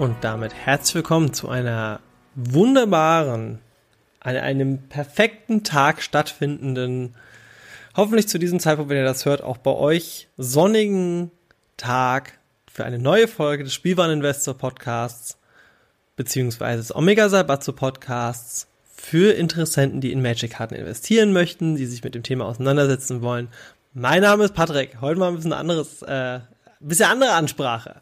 Und damit herzlich willkommen zu einer wunderbaren, an einem perfekten Tag stattfindenden, hoffentlich zu diesem Zeitpunkt, wenn ihr das hört, auch bei euch sonnigen Tag für eine neue Folge des Spielwareninvestor Podcasts beziehungsweise des Omega Salbatzo Podcasts für Interessenten, die in Magic-Karten investieren möchten, die sich mit dem Thema auseinandersetzen wollen. Mein Name ist Patrick. Heute mal ein bisschen anderes, äh, bisschen andere Ansprache.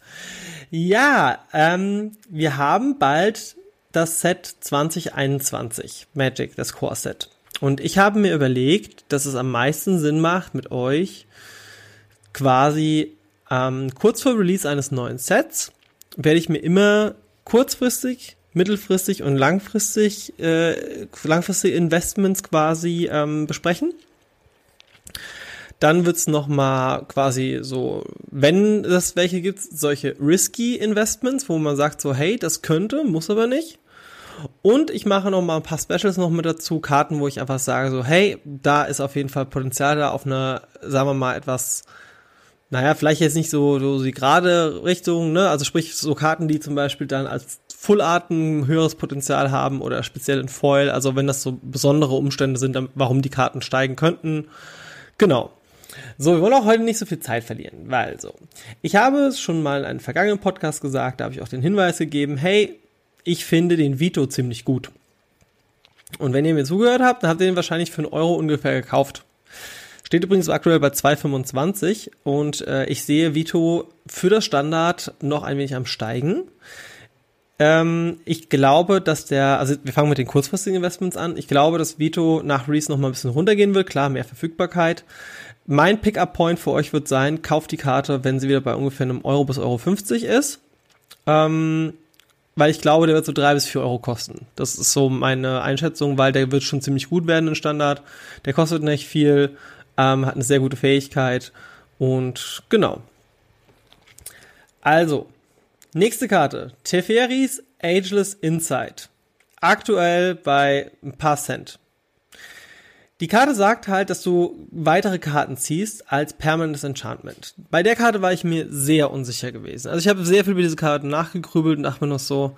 Ja, ähm, wir haben bald das Set 2021 Magic, das Core Set. Und ich habe mir überlegt, dass es am meisten Sinn macht, mit euch quasi ähm, kurz vor Release eines neuen Sets werde ich mir immer kurzfristig, mittelfristig und langfristig äh, langfristige Investments quasi ähm, besprechen. Dann wird's noch mal quasi so, wenn es welche gibt, solche risky Investments, wo man sagt so, hey, das könnte, muss aber nicht. Und ich mache noch mal ein paar Specials noch mit dazu, Karten, wo ich einfach sage so, hey, da ist auf jeden Fall Potenzial da auf eine, sagen wir mal, etwas, naja, vielleicht jetzt nicht so, so die gerade Richtung, ne, also sprich so Karten, die zum Beispiel dann als Full Art ein höheres Potenzial haben oder speziell in Foil, also wenn das so besondere Umstände sind, warum die Karten steigen könnten. Genau. So, wir wollen auch heute nicht so viel Zeit verlieren, weil so. Ich habe es schon mal in einem vergangenen Podcast gesagt, da habe ich auch den Hinweis gegeben, hey, ich finde den Vito ziemlich gut. Und wenn ihr mir zugehört habt, dann habt ihr den wahrscheinlich für einen Euro ungefähr gekauft. Steht übrigens aktuell bei 2,25 und äh, ich sehe Vito für das Standard noch ein wenig am Steigen. Ähm, ich glaube, dass der, also wir fangen mit den kurzfristigen Investments an. Ich glaube, dass Vito nach Release noch mal ein bisschen runtergehen wird. Klar, mehr Verfügbarkeit. Mein Pickup-Point für euch wird sein, kauft die Karte, wenn sie wieder bei ungefähr einem Euro bis Euro 50 ist. Ähm, weil ich glaube, der wird so drei bis vier Euro kosten. Das ist so meine Einschätzung, weil der wird schon ziemlich gut werden in Standard. Der kostet nicht viel ähm, hat eine sehr gute Fähigkeit und genau. Also, nächste Karte. Teferis Ageless Insight. Aktuell bei ein paar Cent. Die Karte sagt halt, dass du weitere Karten ziehst als permanentes Enchantment. Bei der Karte war ich mir sehr unsicher gewesen. Also ich habe sehr viel über diese Karte nachgegrübelt und dachte mir noch so,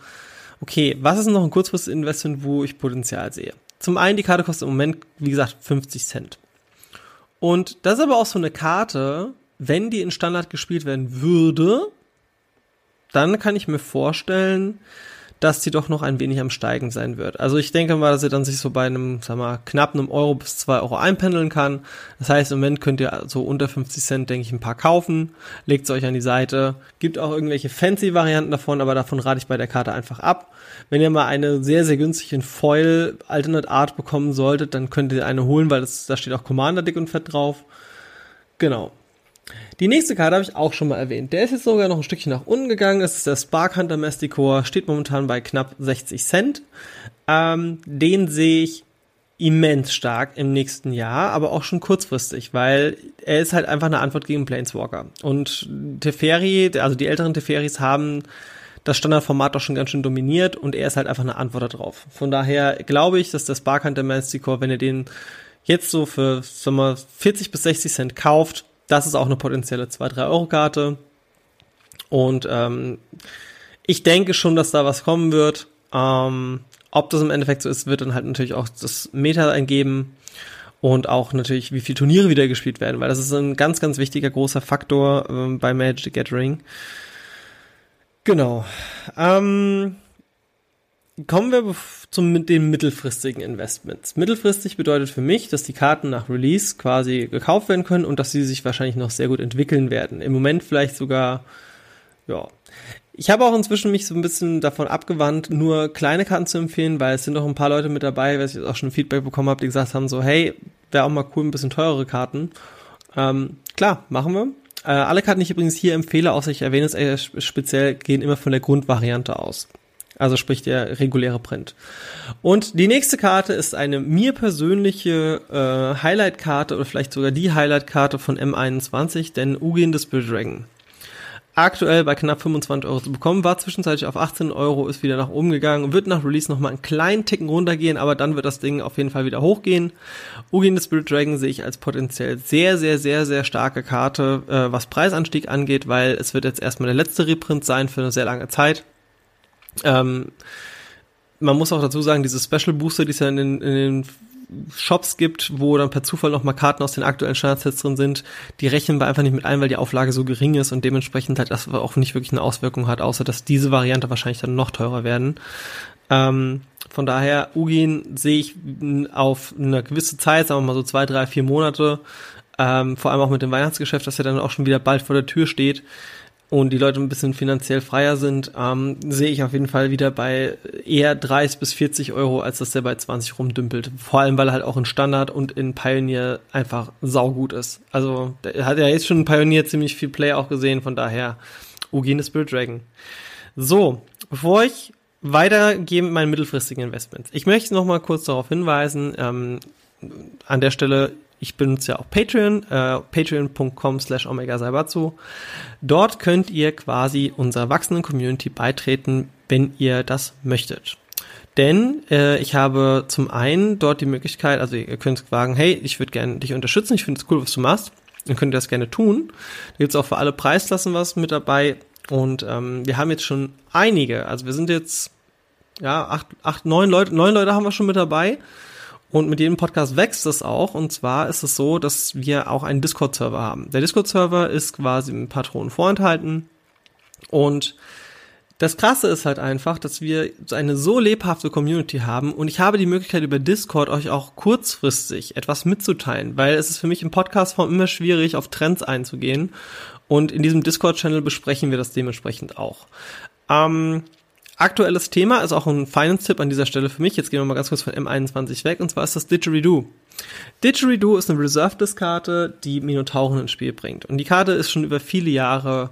okay, was ist noch ein kurzfristiges Investment, wo ich Potenzial sehe? Zum einen, die Karte kostet im Moment, wie gesagt, 50 Cent. Und das ist aber auch so eine Karte, wenn die in Standard gespielt werden würde, dann kann ich mir vorstellen, dass die doch noch ein wenig am Steigen sein wird. Also ich denke mal, dass sie dann sich so bei einem, sag mal, knapp einem Euro bis zwei Euro einpendeln kann. Das heißt, im Moment könnt ihr so unter 50 Cent, denke ich, ein paar kaufen, legt es euch an die Seite. Gibt auch irgendwelche fancy Varianten davon, aber davon rate ich bei der Karte einfach ab. Wenn ihr mal eine sehr, sehr günstige Foil Alternate Art bekommen solltet, dann könnt ihr eine holen, weil das, da steht auch Commander dick und fett drauf. Genau. Die nächste Karte habe ich auch schon mal erwähnt. Der ist jetzt sogar noch ein Stückchen nach unten gegangen. Das ist der Spark Hunter Masticore, steht momentan bei knapp 60 Cent. Ähm, den sehe ich immens stark im nächsten Jahr, aber auch schon kurzfristig, weil er ist halt einfach eine Antwort gegen Planeswalker. Und Teferi, also die älteren Teferis haben das Standardformat doch schon ganz schön dominiert und er ist halt einfach eine Antwort darauf. Von daher glaube ich, dass der Spark Hunter Masticore, wenn ihr den jetzt so für sagen wir, 40 bis 60 Cent kauft, das ist auch eine potenzielle 2-3-Euro-Karte. Und ähm, ich denke schon, dass da was kommen wird. Ähm, ob das im Endeffekt so ist, wird dann halt natürlich auch das Meta eingeben und auch natürlich, wie viele Turniere wieder gespielt werden, weil das ist ein ganz, ganz wichtiger großer Faktor ähm, bei Magic the Gathering. Genau. Ähm, kommen wir zum den mittelfristigen Investments. Mittelfristig bedeutet für mich, dass die Karten nach Release quasi gekauft werden können und dass sie sich wahrscheinlich noch sehr gut entwickeln werden. Im Moment vielleicht sogar, ja. Ich habe auch inzwischen mich so ein bisschen davon abgewandt, nur kleine Karten zu empfehlen, weil es sind noch ein paar Leute mit dabei, weil ich auch schon Feedback bekommen habe, die gesagt haben so, hey, wäre auch mal cool, ein bisschen teurere Karten. Ähm, klar, machen wir. Äh, alle Karten, die ich übrigens hier empfehle, außer ich erwähne es äh, speziell, gehen immer von der Grundvariante aus. Also sprich der reguläre Print. Und die nächste Karte ist eine mir persönliche äh, Highlight-Karte oder vielleicht sogar die Highlight-Karte von M21, denn Ugin the Spirit Dragon. Aktuell bei knapp 25 Euro zu bekommen, war zwischenzeitlich auf 18 Euro, ist wieder nach oben gegangen, wird nach Release nochmal einen kleinen Ticken runtergehen, aber dann wird das Ding auf jeden Fall wieder hochgehen. Ugin the Spirit Dragon sehe ich als potenziell sehr, sehr, sehr, sehr starke Karte, äh, was Preisanstieg angeht, weil es wird jetzt erstmal der letzte Reprint sein für eine sehr lange Zeit. Ähm, man muss auch dazu sagen, diese Special Booster, die es ja in den, in den Shops gibt, wo dann per Zufall nochmal Karten aus den aktuellen Standardsets drin sind, die rechnen wir einfach nicht mit ein, weil die Auflage so gering ist und dementsprechend halt das auch nicht wirklich eine Auswirkung hat, außer dass diese Variante wahrscheinlich dann noch teurer werden. Ähm, von daher, Ugin sehe ich auf eine gewisse Zeit, sagen wir mal so zwei, drei, vier Monate, ähm, vor allem auch mit dem Weihnachtsgeschäft, das ja dann auch schon wieder bald vor der Tür steht, und die Leute ein bisschen finanziell freier sind, ähm, sehe ich auf jeden Fall wieder bei eher 30 bis 40 Euro, als dass der bei 20 rumdümpelt. Vor allem, weil er halt auch in Standard und in Pioneer einfach saugut ist. Also, der hat ja jetzt schon in Pioneer ziemlich viel Play auch gesehen, von daher Ugine Spirit Dragon. So, bevor ich weitergehe mit meinen mittelfristigen Investments. Ich möchte noch mal kurz darauf hinweisen, ähm, an der Stelle, ich benutze ja auch Patreon, äh, patreon.com slash omega Saibatsu. Dort könnt ihr quasi unserer wachsenden Community beitreten, wenn ihr das möchtet. Denn äh, ich habe zum einen dort die Möglichkeit, also ihr könnt sagen, hey, ich würde gerne dich unterstützen, ich finde es cool, was du machst. Dann könnt ihr das gerne tun. Da gibt es auch für alle Preisklassen was mit dabei. Und ähm, wir haben jetzt schon einige, also wir sind jetzt, ja, acht, acht, neun Leute, neun Leute haben wir schon mit dabei. Und mit jedem Podcast wächst es auch. Und zwar ist es so, dass wir auch einen Discord-Server haben. Der Discord-Server ist quasi mit Patronen vorenthalten. Und das Krasse ist halt einfach, dass wir eine so lebhafte Community haben und ich habe die Möglichkeit über Discord euch auch kurzfristig etwas mitzuteilen, weil es ist für mich im Podcast-Form immer schwierig, auf Trends einzugehen und in diesem Discord-Channel besprechen wir das dementsprechend auch. Ähm, aktuelles Thema ist auch ein Finance-Tipp an dieser Stelle für mich. Jetzt gehen wir mal ganz kurz von M21 weg und zwar ist das Didgeridoo. Didgeridoo ist eine Reserve-Disc-Karte, die Minotauren ins Spiel bringt und die Karte ist schon über viele Jahre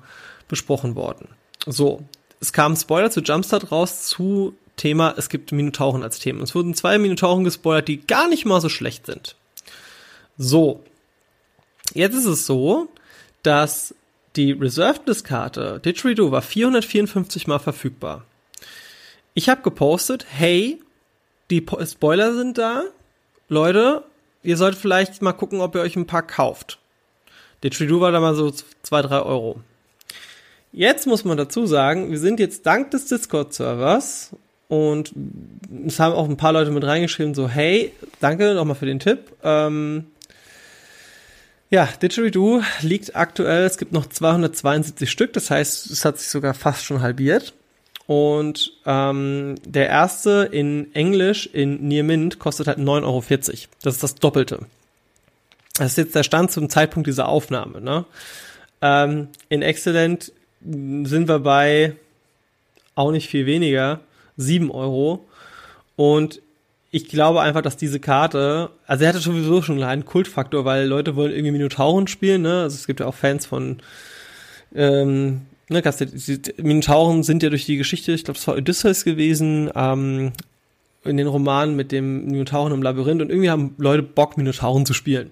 besprochen worden. So, es kam Spoiler zu Jumpstart raus zu Thema, es gibt Minotauren als Thema. Es wurden zwei Minotauren gespoilert, die gar nicht mal so schlecht sind. So. Jetzt ist es so, dass die Reserved List Karte Didgeridoo war 454 mal verfügbar. Ich habe gepostet, hey, die Spoiler sind da. Leute, ihr solltet vielleicht mal gucken, ob ihr euch ein paar kauft. Didgeridoo war da mal so zwei drei Euro. Jetzt muss man dazu sagen, wir sind jetzt dank des Discord-Servers und es haben auch ein paar Leute mit reingeschrieben, so, hey, danke nochmal für den Tipp. Ähm, ja, Didgeridoo liegt aktuell, es gibt noch 272 Stück, das heißt, es hat sich sogar fast schon halbiert. Und ähm, der erste in Englisch in Near Mint kostet halt 9,40 Euro. Das ist das Doppelte. Das ist jetzt der Stand zum Zeitpunkt dieser Aufnahme. Ne? Ähm, in Excellent sind wir bei auch nicht viel weniger, 7 Euro. Und ich glaube einfach, dass diese Karte, also er hatte sowieso schon einen Kultfaktor, weil Leute wollen irgendwie Minotauren spielen, ne? Also es gibt ja auch Fans von, ähm, ne, die Minotauren sind ja durch die Geschichte, ich glaube, es war Odysseus gewesen, ähm, in den Romanen mit dem Minotauren im Labyrinth und irgendwie haben Leute Bock, Minotauren zu spielen.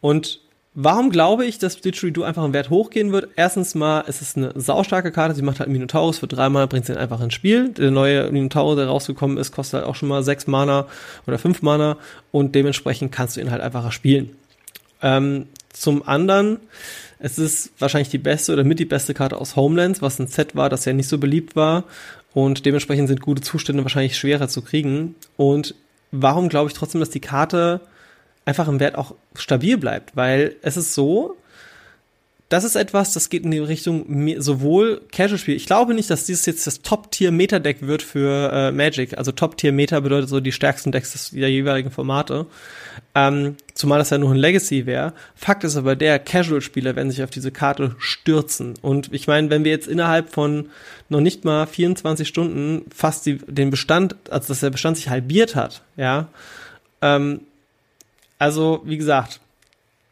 Und Warum glaube ich, dass Didgeridoo einfach im Wert hochgehen wird? Erstens mal, es ist eine saustarke Karte, sie macht halt Minotaurus für drei Mana, bringt sie einfach ins Spiel. Der neue Minotaurus, der rausgekommen ist, kostet halt auch schon mal sechs Mana oder fünf Mana und dementsprechend kannst du ihn halt einfacher spielen. Ähm, zum anderen, es ist wahrscheinlich die beste oder mit die beste Karte aus Homelands, was ein Set war, das ja nicht so beliebt war und dementsprechend sind gute Zustände wahrscheinlich schwerer zu kriegen. Und warum glaube ich trotzdem, dass die Karte einfach im Wert auch stabil bleibt, weil es ist so, das ist etwas, das geht in die Richtung sowohl Casual-Spiel. Ich glaube nicht, dass dieses jetzt das Top-Tier-Meta-Deck wird für äh, Magic. Also Top-Tier-Meta bedeutet so die stärksten Decks der jeweiligen Formate. Ähm, zumal das ja nur ein Legacy wäre. Fakt ist aber der, Casual-Spieler werden sich auf diese Karte stürzen. Und ich meine, wenn wir jetzt innerhalb von noch nicht mal 24 Stunden fast die, den Bestand, also dass der Bestand sich halbiert hat, ja, ähm, also, wie gesagt,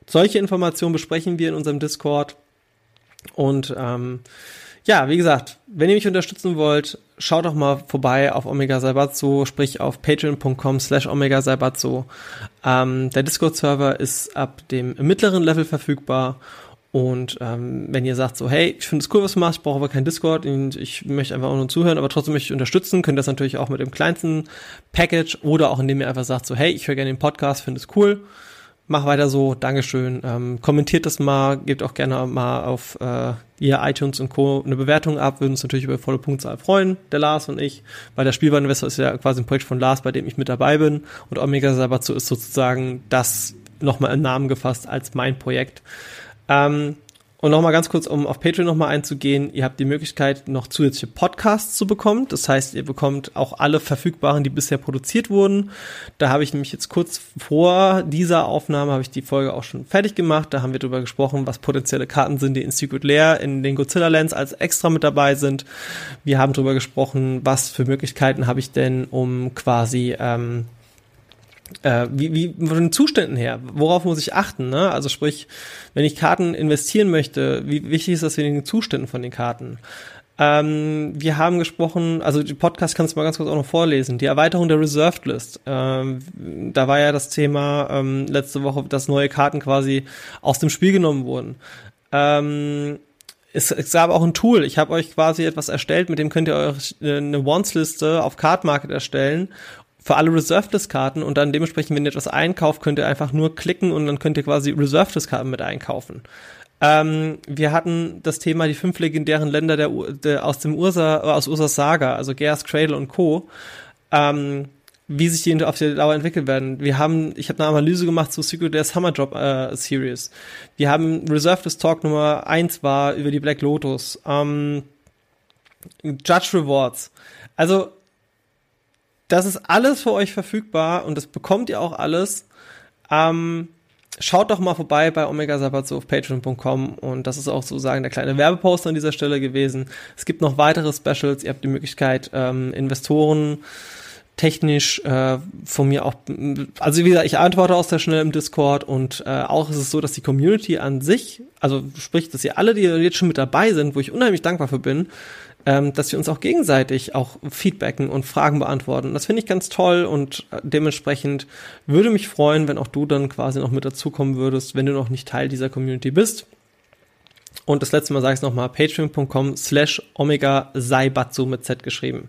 solche Informationen besprechen wir in unserem Discord. Und ähm, ja, wie gesagt, wenn ihr mich unterstützen wollt, schaut doch mal vorbei auf Omega Saibatsu, sprich auf patreon.com slash Omega Saibatsu. Ähm, der Discord-Server ist ab dem mittleren Level verfügbar und ähm, wenn ihr sagt so, hey, ich finde es cool, was du machst, ich brauche aber kein Discord und ich möchte einfach auch nur zuhören, aber trotzdem möchte ich unterstützen, könnt ihr das natürlich auch mit dem kleinsten Package oder auch indem ihr einfach sagt so, hey, ich höre gerne den Podcast, finde es cool, mach weiter so, Dankeschön, ähm, kommentiert das mal, gebt auch gerne mal auf äh, ihr iTunes und Co. eine Bewertung ab, würden uns natürlich über volle Punktzahl freuen, der Lars und ich, weil der Spielwareninvestor ist ja quasi ein Projekt von Lars, bei dem ich mit dabei bin und Omega Sabatsu ist sozusagen das nochmal in Namen gefasst als mein Projekt. Ähm, und nochmal ganz kurz, um auf Patreon nochmal einzugehen, ihr habt die Möglichkeit, noch zusätzliche Podcasts zu bekommen. Das heißt, ihr bekommt auch alle verfügbaren, die bisher produziert wurden. Da habe ich nämlich jetzt kurz vor dieser Aufnahme, habe ich die Folge auch schon fertig gemacht. Da haben wir darüber gesprochen, was potenzielle Karten sind, die in Secret Lair, in den Godzilla Lands als extra mit dabei sind. Wir haben darüber gesprochen, was für Möglichkeiten habe ich denn, um quasi ähm, äh, wie, wie von den Zuständen her, worauf muss ich achten? Ne? Also sprich, wenn ich Karten investieren möchte, wie wichtig ist das in den Zuständen von den Karten? Ähm, wir haben gesprochen, also die Podcast kannst du mal ganz kurz auch noch vorlesen, die Erweiterung der Reserved List. Ähm, da war ja das Thema ähm, letzte Woche, dass neue Karten quasi aus dem Spiel genommen wurden. Ähm, es, es gab auch ein Tool. Ich habe euch quasi etwas erstellt, mit dem könnt ihr euch äh, eine Wants-Liste auf Card Market erstellen für alle Reserved-List-Karten und dann dementsprechend, wenn ihr etwas einkauft, könnt ihr einfach nur klicken und dann könnt ihr quasi Reserved-List-Karten mit einkaufen. Ähm, wir hatten das Thema die fünf legendären Länder der, der aus dem Ursa, aus Ursas Saga, also Gears, Cradle und Co. Ähm, wie sich die auf der Dauer entwickeln werden. Wir haben, ich habe eine Analyse gemacht zu Secret der Summer Drop äh, Series. Wir haben Reserved Talk Nummer eins war über die Black Lotus. Ähm, Judge Rewards. Also, das ist alles für euch verfügbar und das bekommt ihr auch alles. Ähm, schaut doch mal vorbei bei Omega Sabatso auf patreon.com und das ist auch sozusagen der kleine Werbepost an dieser Stelle gewesen. Es gibt noch weitere Specials. Ihr habt die Möglichkeit, ähm, Investoren technisch äh, von mir auch, also wie gesagt, ich antworte auch sehr schnell im Discord und äh, auch ist es so, dass die Community an sich, also sprich, dass ihr alle, die jetzt schon mit dabei sind, wo ich unheimlich dankbar für bin, ähm, dass wir uns auch gegenseitig auch feedbacken und Fragen beantworten. Das finde ich ganz toll und äh, dementsprechend würde mich freuen, wenn auch du dann quasi noch mit dazukommen würdest, wenn du noch nicht Teil dieser Community bist. Und das letzte Mal sage ich es nochmal, patreon.com slash omega saibatsu mit Z geschrieben.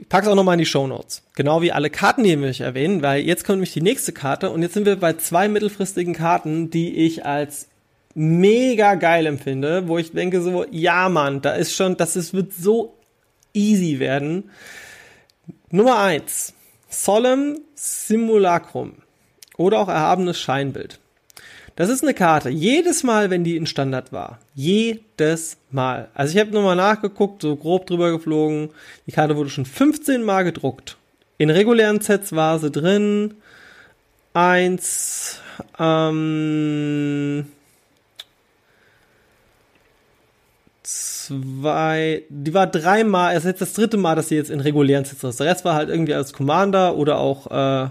Ich pack's auch nochmal in die Show Notes. Genau wie alle Karten, die wir erwähnen, weil jetzt kommt nämlich die nächste Karte und jetzt sind wir bei zwei mittelfristigen Karten, die ich als mega geil empfinde, wo ich denke so, ja Mann, da ist schon, das ist, wird so easy werden. Nummer eins, Solemn Simulacrum oder auch erhabenes Scheinbild. Das ist eine Karte. Jedes Mal, wenn die in Standard war. Jedes Mal. Also ich habe nochmal nachgeguckt, so grob drüber geflogen. Die Karte wurde schon 15 Mal gedruckt. In regulären Sets war sie drin. Eins, ähm, zwei, die war dreimal, ist jetzt das dritte Mal, dass sie jetzt in regulären Sets ist. Der Rest war halt irgendwie als Commander oder auch äh,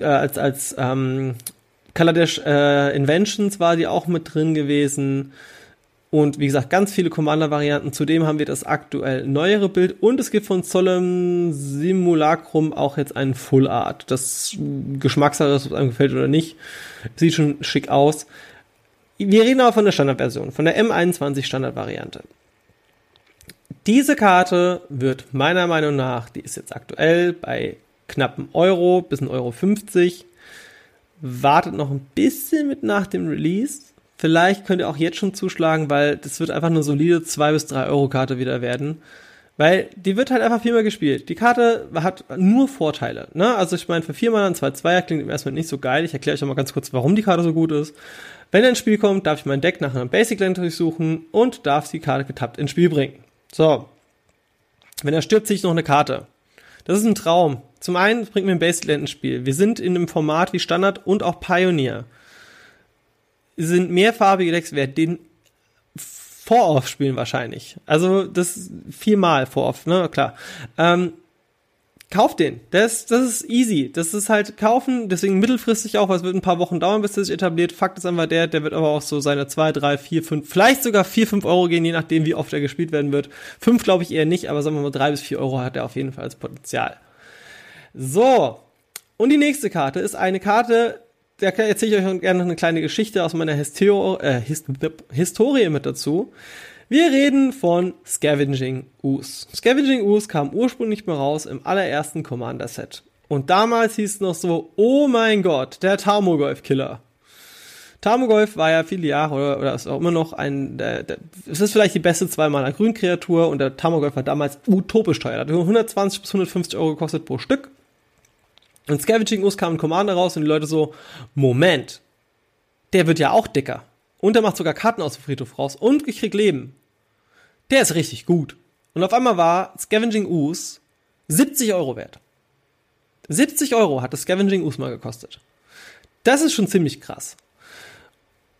äh als, als ähm, Kaladesh äh, Inventions war die auch mit drin gewesen. Und wie gesagt, ganz viele Commander-Varianten. Zudem haben wir das aktuell neuere Bild. Und es gibt von Solemn Simulacrum auch jetzt einen Full Art. Das Geschmackssache ob es einem gefällt oder nicht. Sieht schon schick aus. Wir reden aber von der Standardversion, von der M21 Standardvariante. Diese Karte wird meiner Meinung nach, die ist jetzt aktuell bei knappen Euro bis 1,50 Euro 50 wartet noch ein bisschen mit nach dem Release. Vielleicht könnt ihr auch jetzt schon zuschlagen, weil das wird einfach eine solide 2 bis 3 Euro Karte wieder werden. Weil die wird halt einfach viermal gespielt. Die Karte hat nur Vorteile. Ne? Also ich meine, für viermal ein 2-2er klingt im ersten Mal nicht so geil. Ich erkläre euch mal ganz kurz, warum die Karte so gut ist. Wenn er ins Spiel kommt, darf ich mein Deck nach einem Basic Land durchsuchen und darf die Karte getappt ins Spiel bringen. So. Wenn er stirbt, ziehe ich noch eine Karte. Das ist ein Traum. Zum einen bringt mir ein Baseland ins Spiel. Wir sind in einem Format wie Standard und auch Pioneer. Sind mehrfarbige Decks wert, den Vor-Off spielen wahrscheinlich. Also das viermal Vor-Off, ne, klar. Ähm, kauft den. Das, das ist easy. Das ist halt kaufen, deswegen mittelfristig auch, weil es wird ein paar Wochen dauern, bis der sich etabliert. Fakt ist einfach der, der wird aber auch so seine zwei, drei, vier, fünf, vielleicht sogar vier, fünf Euro gehen, je nachdem, wie oft er gespielt werden wird. Fünf glaube ich eher nicht, aber sagen wir mal drei bis vier Euro hat er auf jeden Fall als Potenzial. So. Und die nächste Karte ist eine Karte, da erzähle ich euch gerne noch eine kleine Geschichte aus meiner Histor äh, Hist Historie mit dazu. Wir reden von Scavenging Ooze. Scavenging Ooze kam ursprünglich mal raus im allerersten Commander-Set. Und damals hieß es noch so, oh mein Gott, der Tarmogoyf-Killer. Tarmogoyf war ja viele Jahre oder, oder ist auch immer noch ein, der, der, es ist vielleicht die beste zweimaler Grün-Kreatur und der Tarmogoyf war damals utopisch teuer. Hat 120 bis 150 Euro gekostet pro Stück. Und Scavenging Ooze kam ein Commander raus und die Leute so, Moment, der wird ja auch dicker. Und der macht sogar Karten aus dem Friedhof raus und ich krieg Leben der ist richtig gut. Und auf einmal war Scavenging Ooze 70 Euro wert. 70 Euro hat das Scavenging Ooze mal gekostet. Das ist schon ziemlich krass.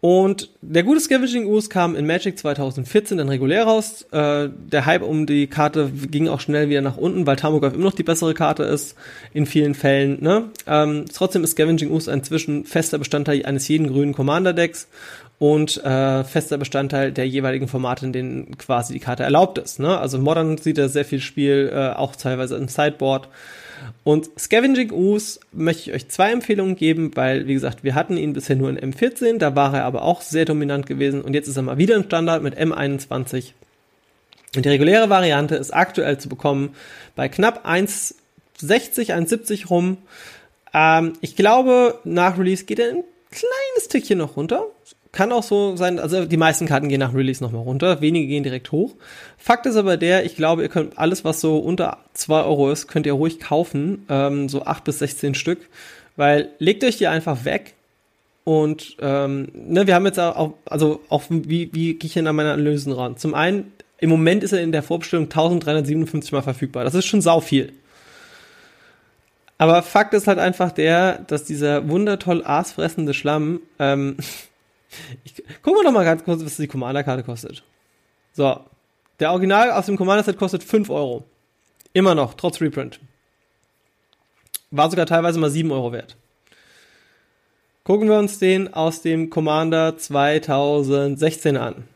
Und der gute Scavenging Ooze kam in Magic 2014 dann regulär raus. Äh, der Hype um die Karte ging auch schnell wieder nach unten, weil Tamogolf immer noch die bessere Karte ist in vielen Fällen. Ne? Ähm, trotzdem ist Scavenging Ooze inzwischen fester Bestandteil eines jeden grünen Commander-Decks und äh, fester Bestandteil der jeweiligen Formate, in denen quasi die Karte erlaubt ist. Ne? Also Modern sieht er sehr viel Spiel, äh, auch teilweise im Sideboard. Und Scavenging Ooze möchte ich euch zwei Empfehlungen geben, weil, wie gesagt, wir hatten ihn bisher nur in M14, da war er aber auch sehr dominant gewesen und jetzt ist er mal wieder im Standard mit M21. Und die reguläre Variante ist aktuell zu bekommen bei knapp 1,60, 1,70 rum. Ähm, ich glaube, nach Release geht er ein kleines Tickchen noch runter. Kann auch so sein, also die meisten Karten gehen nach Release nochmal runter, wenige gehen direkt hoch. Fakt ist aber der, ich glaube, ihr könnt alles, was so unter zwei Euro ist, könnt ihr ruhig kaufen, ähm, so acht bis 16 Stück, weil legt euch die einfach weg und ähm, ne, wir haben jetzt auch, also auch wie, wie gehe ich denn an meine Analysen ran? Zum einen, im Moment ist er in der Vorbestellung 1357 mal verfügbar. Das ist schon sau viel. Aber Fakt ist halt einfach der, dass dieser wundertoll aasfressende Schlamm, ähm, ich, gucken wir doch mal ganz kurz, was die Commander-Karte kostet. So, der Original aus dem Commander-Set kostet 5 Euro. Immer noch, trotz Reprint. War sogar teilweise mal 7 Euro wert. Gucken wir uns den aus dem Commander 2016 an.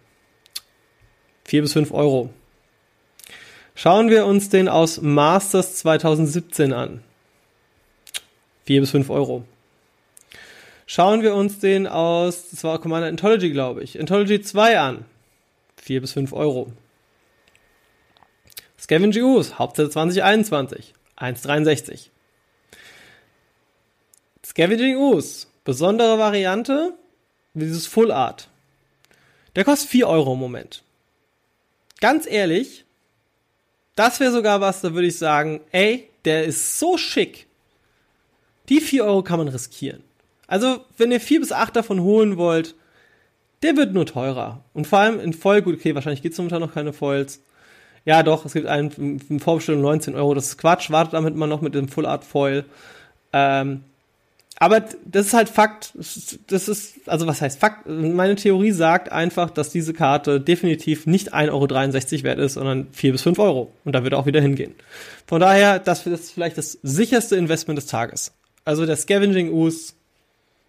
4 bis 5 Euro. Schauen wir uns den aus Masters 2017 an. 4 bis 5 Euro. Schauen wir uns den aus, das war Commander Anthology, glaube ich, Anthology 2 an. 4 bis 5 Euro. Scavenging Ooze, Hauptzeit 2021, 1,63. Scavenging Ooze, besondere Variante, dieses Full Art. Der kostet 4 Euro im Moment. Ganz ehrlich, das wäre sogar was, da würde ich sagen, ey, der ist so schick. Die 4 Euro kann man riskieren. Also, wenn ihr 4 bis 8 davon holen wollt, der wird nur teurer. Und vor allem in Voll, gut, okay, wahrscheinlich gibt es momentan noch keine Foils. Ja, doch, es gibt einen in Vorbestellung 19 Euro. Das ist Quatsch, wartet damit mal noch mit dem Full Art Foil. Ähm, aber das ist halt Fakt. Das ist, also was heißt Fakt? Meine Theorie sagt einfach, dass diese Karte definitiv nicht 1,63 Euro wert ist, sondern 4 bis 5 Euro. Und da wird er auch wieder hingehen. Von daher, das ist vielleicht das sicherste Investment des Tages. Also der Scavenging Ooze,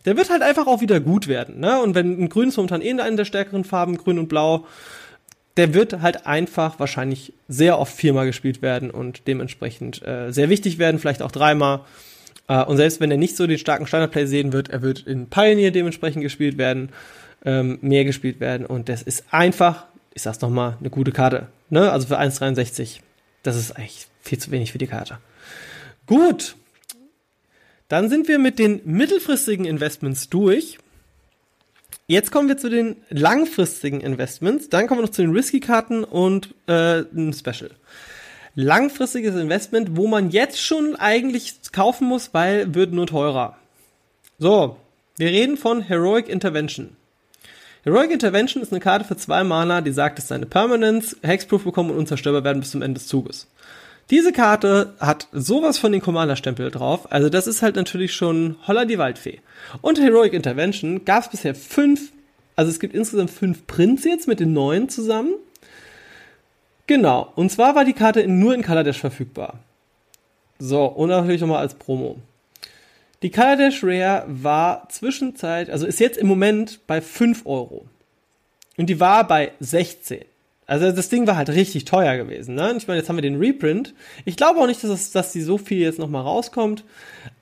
der wird halt einfach auch wieder gut werden. Ne? Und wenn ein Grün ist momentan eh in einer der stärkeren Farben, Grün und Blau, der wird halt einfach wahrscheinlich sehr oft viermal gespielt werden und dementsprechend äh, sehr wichtig werden, vielleicht auch dreimal. Uh, und selbst wenn er nicht so den starken Standardplay sehen wird, er wird in Pioneer dementsprechend gespielt werden, ähm, mehr gespielt werden. Und das ist einfach, ich sag's nochmal, eine gute Karte. Ne? Also für 1,63. Das ist eigentlich viel zu wenig für die Karte. Gut. Dann sind wir mit den mittelfristigen Investments durch. Jetzt kommen wir zu den langfristigen Investments. Dann kommen wir noch zu den Risky-Karten und äh, ein Special langfristiges Investment, wo man jetzt schon eigentlich kaufen muss, weil wird nur teurer. So, wir reden von Heroic Intervention. Heroic Intervention ist eine Karte für zwei Mana, die sagt, dass seine Permanence Hexproof bekommen und unzerstörbar werden bis zum Ende des Zuges. Diese Karte hat sowas von den Commander-Stempel drauf, also das ist halt natürlich schon Holla die Waldfee. Und Heroic Intervention gab es bisher fünf, also es gibt insgesamt fünf Prints jetzt mit den neuen zusammen. Genau. Und zwar war die Karte nur in Kaladesh verfügbar. So, und natürlich nochmal als Promo. Die Kaladesh Rare war zwischenzeit, also ist jetzt im Moment bei 5 Euro. Und die war bei 16. Also das Ding war halt richtig teuer gewesen. Ne? Ich meine, jetzt haben wir den Reprint. Ich glaube auch nicht, dass, dass die so viel jetzt nochmal rauskommt.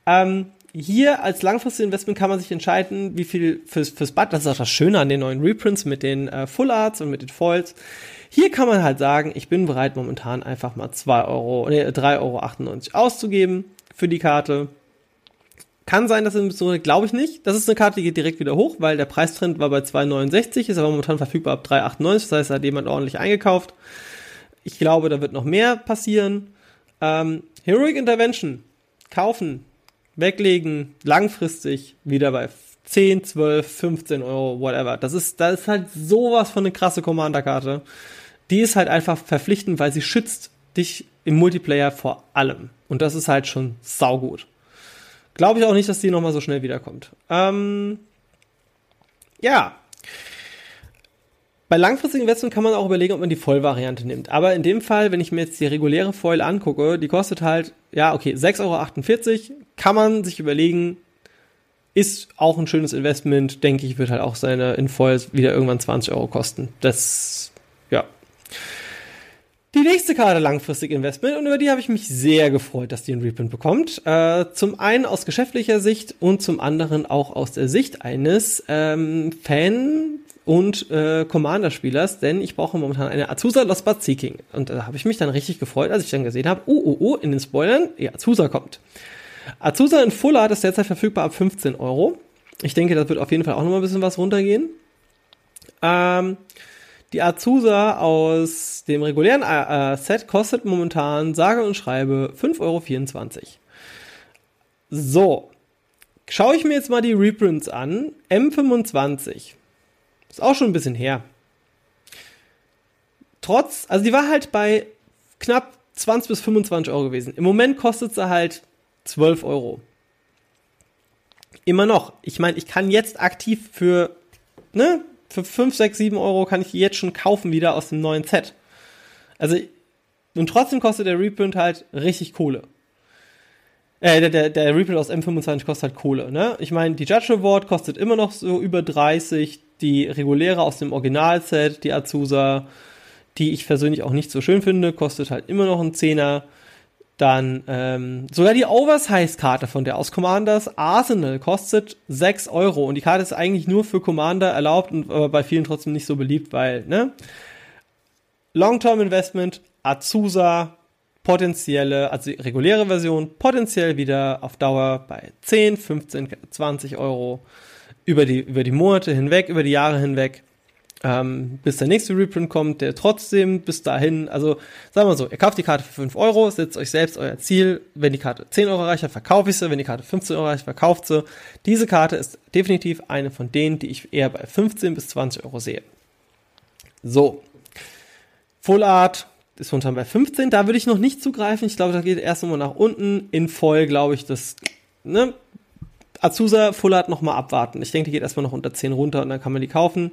Ähm, hier als langfristiges Investment kann man sich entscheiden, wie viel fürs, fürs Bad, das ist auch das Schöne an den neuen Reprints mit den äh, Full Arts und mit den Foils. Hier kann man halt sagen, ich bin bereit momentan einfach mal 2 Euro, nee, 3,98 Euro auszugeben für die Karte. Kann sein, dass es so, glaube ich nicht. Das ist eine Karte, die geht direkt wieder hoch, weil der Preistrend war bei 2,69, ist aber momentan verfügbar ab 3,98, das heißt, da hat jemand ordentlich eingekauft. Ich glaube, da wird noch mehr passieren. Ähm, Heroic Intervention, kaufen, weglegen, langfristig wieder bei 10, 12, 15 Euro, whatever. Das ist, das ist halt sowas von eine krasse Commander-Karte die ist halt einfach verpflichtend, weil sie schützt dich im Multiplayer vor allem. Und das ist halt schon saugut. Glaube ich auch nicht, dass die nochmal so schnell wiederkommt. Ähm, ja. Bei langfristigen Investments kann man auch überlegen, ob man die Vollvariante nimmt. Aber in dem Fall, wenn ich mir jetzt die reguläre Foil angucke, die kostet halt, ja, okay, 6,48 Euro, kann man sich überlegen, ist auch ein schönes Investment, denke ich, wird halt auch seine in Foils wieder irgendwann 20 Euro kosten. Das, ja, die nächste Karte langfristig Investment und über die habe ich mich sehr gefreut, dass die einen Reprint bekommt. Äh, zum einen aus geschäftlicher Sicht und zum anderen auch aus der Sicht eines ähm, Fan und äh, Commander-Spielers, denn ich brauche momentan eine Azusa Lost But Seeking. Und da habe ich mich dann richtig gefreut, als ich dann gesehen habe, oh, oh, oh, in den Spoilern, ja, Azusa kommt. Azusa in Full Art ist derzeit verfügbar ab 15 Euro. Ich denke, das wird auf jeden Fall auch nochmal ein bisschen was runtergehen. Ähm, die Azusa aus dem regulären äh, äh, Set kostet momentan, sage und schreibe, 5,24 Euro. So. Schaue ich mir jetzt mal die Reprints an. M25. Ist auch schon ein bisschen her. trotz, also die war halt bei knapp 20 bis 25 Euro gewesen. Im Moment kostet sie halt 12 Euro. Immer noch. Ich meine, ich kann jetzt aktiv für, ne, für 5, 6, 7 Euro kann ich die jetzt schon kaufen wieder aus dem neuen Set. Also, und trotzdem kostet der Reprint halt richtig Kohle. Äh, der, der, der Reprint aus M25 kostet halt Kohle, ne? Ich meine, die Judge Award kostet immer noch so über 30, die reguläre aus dem Originalset, die Azusa, die ich persönlich auch nicht so schön finde, kostet halt immer noch einen Zehner. Dann ähm, sogar die Oversize-Karte von der aus Commanders Arsenal kostet 6 Euro und die Karte ist eigentlich nur für Commander erlaubt und aber bei vielen trotzdem nicht so beliebt, weil, ne? Long-Term Investment, Azusa, potenzielle, also reguläre Version, potenziell wieder auf Dauer bei 10, 15, 20 Euro über die, über die Monate hinweg, über die Jahre hinweg ähm, bis der nächste Reprint kommt, der trotzdem bis dahin, also sagen wir so, ihr kauft die Karte für 5 Euro, setzt euch selbst euer Ziel, wenn die Karte 10 Euro erreicht, verkaufe ich sie, wenn die Karte 15 Euro erreicht, verkauft sie. Diese Karte ist definitiv eine von denen, die ich eher bei 15 bis 20 Euro sehe. So. Full Art ist momentan bei 15, da würde ich noch nicht zugreifen, ich glaube, da geht erst nochmal nach unten, in voll glaube ich, das, ne, Azusa Full Art nochmal abwarten. Ich denke, die geht erstmal noch unter 10 runter und dann kann man die kaufen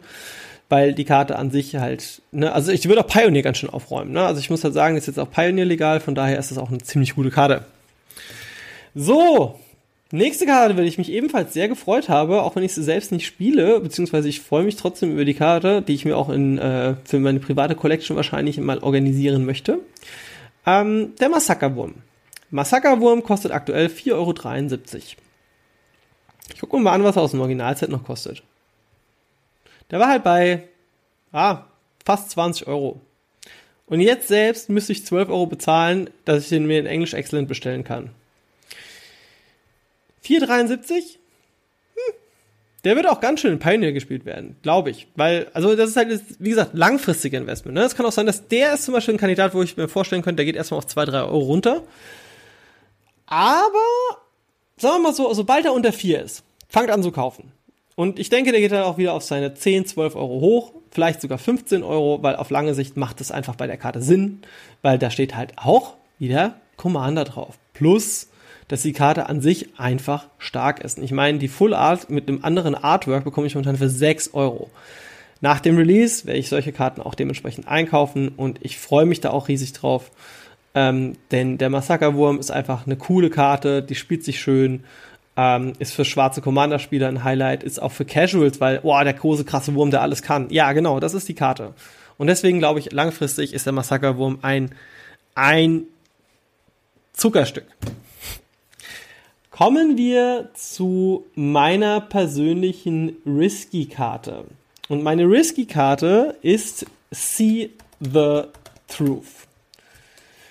weil die Karte an sich halt, ne, also ich würde auch Pioneer ganz schön aufräumen, ne? Also ich muss halt sagen, ist jetzt auch Pioneer legal, von daher ist das auch eine ziemlich gute Karte. So, nächste Karte, über die ich mich ebenfalls sehr gefreut habe, auch wenn ich sie selbst nicht spiele, beziehungsweise ich freue mich trotzdem über die Karte, die ich mir auch in, äh, für meine private Collection wahrscheinlich mal organisieren möchte. Ähm, der Massakerwurm. Massakerwurm kostet aktuell 4,73 Euro. Ich gucke mir mal an, was er aus dem Originalset noch kostet. Der war halt bei ah, fast 20 Euro. Und jetzt selbst müsste ich 12 Euro bezahlen, dass ich den mir in Englisch Excellent bestellen kann. 4,73? Hm. Der wird auch ganz schön in Pioneer gespielt werden, glaube ich. Weil, also das ist halt, wie gesagt, langfristige Investment. Ne? Es kann auch sein, dass der ist zum Beispiel ein Kandidat, wo ich mir vorstellen könnte, der geht erstmal auf 2, 3 Euro runter. Aber, sagen wir mal so, sobald er unter 4 ist, fangt an zu kaufen. Und ich denke, der geht dann auch wieder auf seine 10, 12 Euro hoch, vielleicht sogar 15 Euro, weil auf lange Sicht macht es einfach bei der Karte Sinn, weil da steht halt auch wieder Commander drauf. Plus, dass die Karte an sich einfach stark ist. Ich meine, die Full Art mit einem anderen Artwork bekomme ich momentan für 6 Euro. Nach dem Release werde ich solche Karten auch dementsprechend einkaufen und ich freue mich da auch riesig drauf. Ähm, denn der Massakerwurm ist einfach eine coole Karte, die spielt sich schön ähm, ist für schwarze Commander-Spieler ein Highlight, ist auch für Casuals, weil, boah, der große, krasse Wurm, der alles kann. Ja, genau, das ist die Karte. Und deswegen glaube ich, langfristig ist der Massakerwurm ein, ein Zuckerstück. Kommen wir zu meiner persönlichen Risky-Karte. Und meine Risky-Karte ist See the Truth.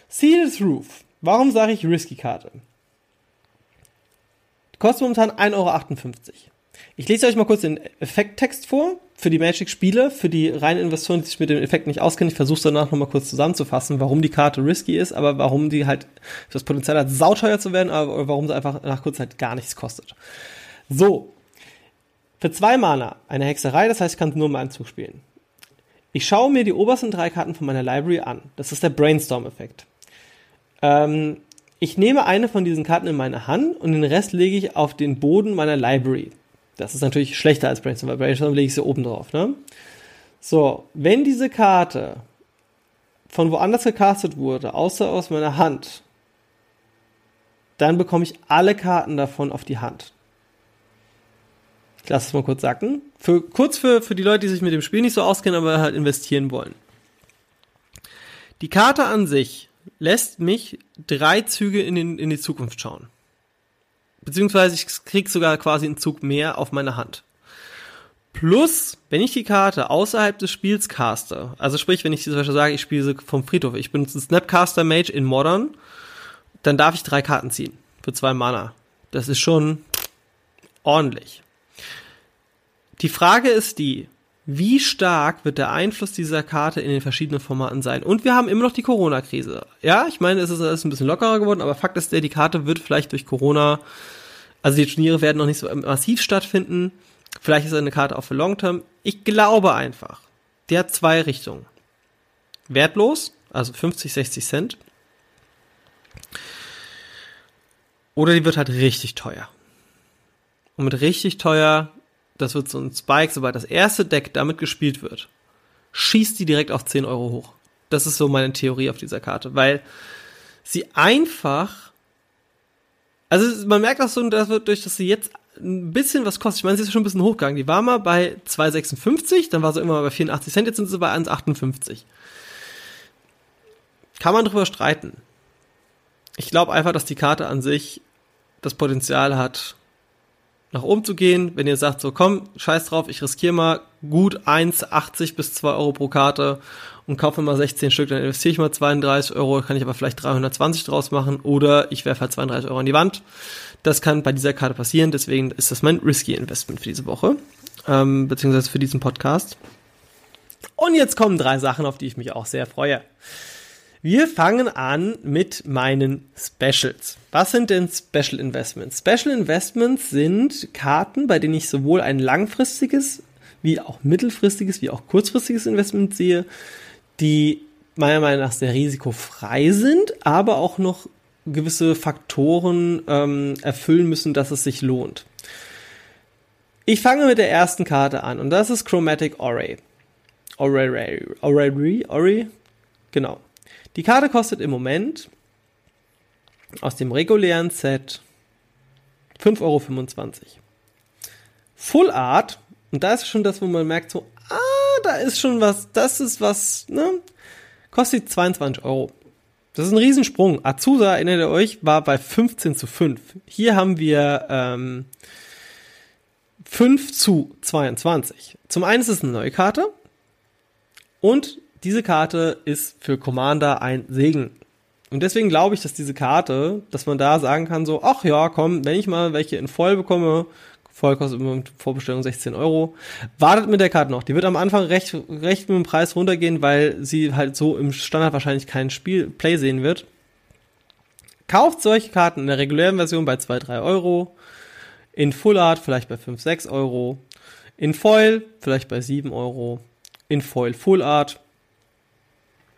See the Truth. Warum sage ich Risky-Karte? Kostet momentan 1,58 Euro. Ich lese euch mal kurz den Effekttext vor für die Magic-Spiele, für die reinen Investoren, die sich mit dem Effekt nicht auskennen. Ich versuche danach nochmal kurz zusammenzufassen, warum die Karte risky ist, aber warum die halt das Potenzial hat, sauteuer zu werden, aber warum sie einfach nach kurzer Zeit gar nichts kostet. So. Für zwei Mana eine Hexerei, das heißt, ich kann nur mal einen Zug spielen. Ich schaue mir die obersten drei Karten von meiner Library an. Das ist der Brainstorm-Effekt. Ähm, ich nehme eine von diesen Karten in meine Hand und den Rest lege ich auf den Boden meiner Library. Das ist natürlich schlechter als Brainstorm, weil Brainstorm lege ich sie oben drauf. Ne? So, wenn diese Karte von woanders gecastet wurde, außer aus meiner Hand, dann bekomme ich alle Karten davon auf die Hand. Ich lasse es mal kurz sacken. Für, kurz für, für die Leute, die sich mit dem Spiel nicht so auskennen, aber halt investieren wollen. Die Karte an sich lässt mich drei Züge in, den, in die Zukunft schauen. Beziehungsweise ich krieg sogar quasi einen Zug mehr auf meine Hand. Plus, wenn ich die Karte außerhalb des Spiels caste, also sprich, wenn ich zum Beispiel sage, ich spiele sie vom Friedhof, ich bin ein Snapcaster Mage in Modern, dann darf ich drei Karten ziehen für zwei Mana. Das ist schon ordentlich. Die Frage ist die, wie stark wird der Einfluss dieser Karte in den verschiedenen Formaten sein? Und wir haben immer noch die Corona-Krise. Ja, ich meine, es ist alles ein bisschen lockerer geworden, aber Fakt ist die Karte wird vielleicht durch Corona, also die Turniere werden noch nicht so massiv stattfinden. Vielleicht ist eine Karte auch für Long Term. Ich glaube einfach, der hat zwei Richtungen. wertlos, also 50, 60 Cent. Oder die wird halt richtig teuer. Und mit richtig teuer, das wird so ein Spike, sobald das erste Deck damit gespielt wird, schießt die direkt auf 10 Euro hoch. Das ist so meine Theorie auf dieser Karte, weil sie einfach, also man merkt auch so, dass durch, dass sie jetzt ein bisschen was kostet. Ich meine, sie ist schon ein bisschen hochgegangen. Die war mal bei 2,56, dann war sie immer mal bei 84 Cent, jetzt sind sie bei 1,58. Kann man drüber streiten. Ich glaube einfach, dass die Karte an sich das Potenzial hat, nach oben zu gehen. Wenn ihr sagt, so komm, scheiß drauf, ich riskiere mal gut 1,80 bis 2 Euro pro Karte und kaufe mal 16 Stück, dann investiere ich mal 32 Euro, kann ich aber vielleicht 320 draus machen oder ich werfe halt 32 Euro an die Wand. Das kann bei dieser Karte passieren, deswegen ist das mein risky Investment für diese Woche, ähm, beziehungsweise für diesen Podcast. Und jetzt kommen drei Sachen, auf die ich mich auch sehr freue. Wir fangen an mit meinen Specials. Was sind denn Special Investments? Special Investments sind Karten, bei denen ich sowohl ein langfristiges, wie auch mittelfristiges, wie auch kurzfristiges Investment sehe, die meiner Meinung nach sehr risikofrei sind, aber auch noch gewisse Faktoren ähm, erfüllen müssen, dass es sich lohnt. Ich fange mit der ersten Karte an und das ist Chromatic Orray. Orray, Orray, Orray, genau. Die Karte kostet im Moment aus dem regulären Set 5,25 Euro. Full Art, und da ist schon das, wo man merkt, so, ah, da ist schon was, das ist was, ne? Kostet 22 Euro. Das ist ein Riesensprung. Azusa, erinnert ihr euch, war bei 15 zu 5. Hier haben wir ähm, 5 zu 22. Zum einen ist es eine neue Karte und diese Karte ist für Commander ein Segen. Und deswegen glaube ich, dass diese Karte, dass man da sagen kann, so, ach ja, komm, wenn ich mal welche in voll bekomme, voll kostet mit Vorbestellung 16 Euro, wartet mit der Karte noch. Die wird am Anfang recht, recht mit dem Preis runtergehen, weil sie halt so im Standard wahrscheinlich kein Spiel, Play sehen wird. Kauft solche Karten in der regulären Version bei 2, 3 Euro, in Full Art vielleicht bei 5, 6 Euro, in Foil vielleicht bei 7 Euro, in Foil Full Art